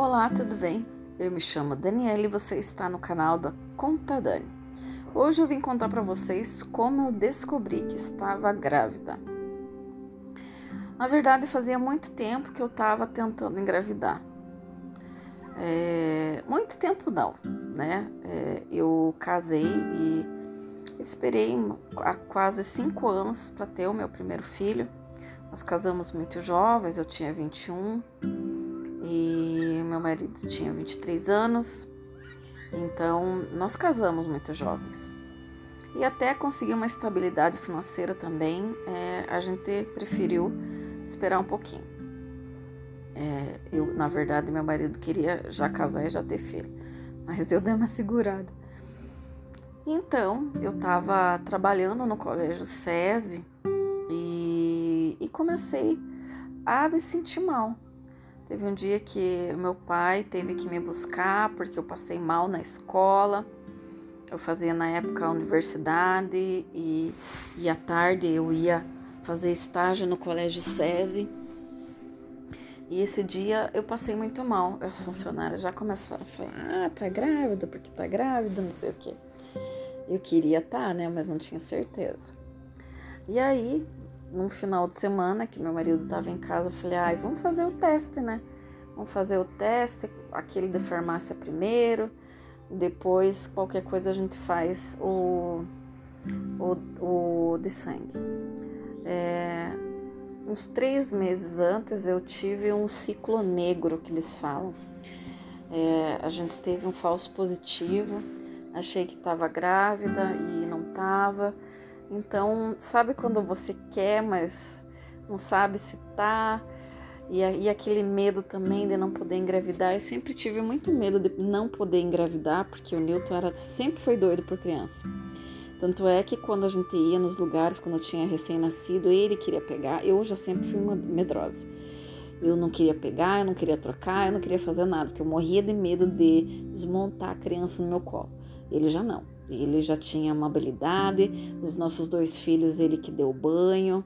Olá, tudo bem? Eu me chamo Daniela e você está no canal da Conta Dani. Hoje eu vim contar para vocês como eu descobri que estava grávida. Na verdade, fazia muito tempo que eu estava tentando engravidar. É, muito tempo não, né? É, eu casei e esperei há quase cinco anos para ter o meu primeiro filho. Nós casamos muito jovens, eu tinha 21 e meu marido tinha 23 anos, então nós casamos muito jovens. E até conseguir uma estabilidade financeira também, é, a gente preferiu esperar um pouquinho. É, eu, na verdade, meu marido queria já casar e já ter filho, mas eu dei uma segurada. Então, eu estava trabalhando no colégio SESI e, e comecei a me sentir mal Teve um dia que meu pai teve que me buscar porque eu passei mal na escola. Eu fazia na época a universidade e, e à tarde eu ia fazer estágio no colégio SESI. E esse dia eu passei muito mal. As funcionárias já começaram a falar: ah, tá grávida, porque tá grávida, não sei o quê. Eu queria estar, tá, né? Mas não tinha certeza. E aí num final de semana que meu marido estava em casa, eu falei: ai, vamos fazer o teste, né? Vamos fazer o teste, aquele da farmácia primeiro, depois qualquer coisa a gente faz o, o, o de sangue. É, uns três meses antes eu tive um ciclo negro que eles falam. É, a gente teve um falso positivo, achei que estava grávida e não estava. Então, sabe quando você quer, mas não sabe se tá? E, e aquele medo também de não poder engravidar. Eu sempre tive muito medo de não poder engravidar, porque o Newton era, sempre foi doido por criança. Tanto é que quando a gente ia nos lugares, quando eu tinha recém-nascido, ele queria pegar, eu já sempre fui medrosa. Eu não queria pegar, eu não queria trocar, eu não queria fazer nada, porque eu morria de medo de desmontar a criança no meu colo. Ele já não. Ele já tinha amabilidade, os nossos dois filhos, ele que deu banho.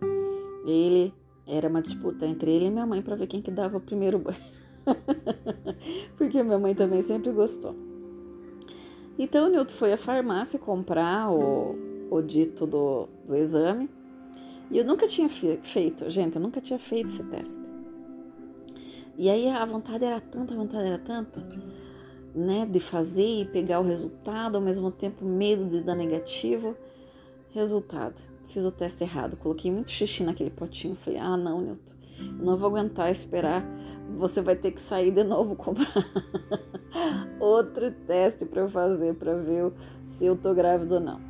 Ele era uma disputa entre ele e minha mãe para ver quem que dava o primeiro banho. Porque minha mãe também sempre gostou. Então o Nilton foi à farmácia comprar o, o dito do, do exame. E eu nunca tinha feito, gente, eu nunca tinha feito esse teste. E aí a vontade era tanta, a vontade era tanta né, de fazer e pegar o resultado, ao mesmo tempo medo de dar negativo. Resultado, fiz o teste errado, coloquei muito xixi naquele potinho. Falei, ah, não, Nilton, eu não vou aguentar esperar. Você vai ter que sair de novo comprar outro teste para fazer para ver se eu tô grávida ou não.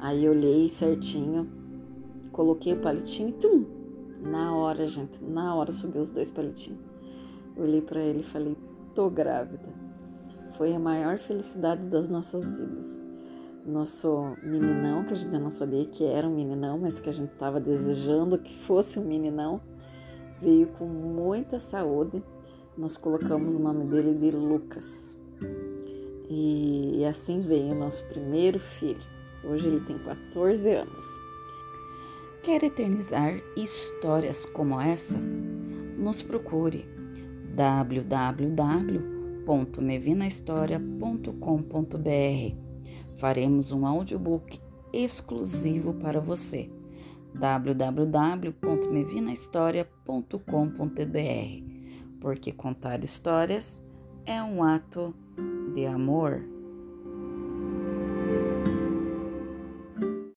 Aí eu olhei certinho, coloquei o palitinho e tum! Na hora, gente, na hora subiu os dois palitinhos. Eu olhei para ele e falei: tô grávida foi a maior felicidade das nossas vidas. Nosso meninão, que a gente não sabia que era um meninão, mas que a gente estava desejando que fosse um meninão, veio com muita saúde. Nós colocamos o nome dele de Lucas. E, assim veio o nosso primeiro filho. Hoje ele tem 14 anos. Quer eternizar histórias como essa? Nos procure www www.mevinahistoria.com.br. Faremos um audiobook exclusivo para você. www.mevinahistoria.com.br. Porque contar histórias é um ato de amor.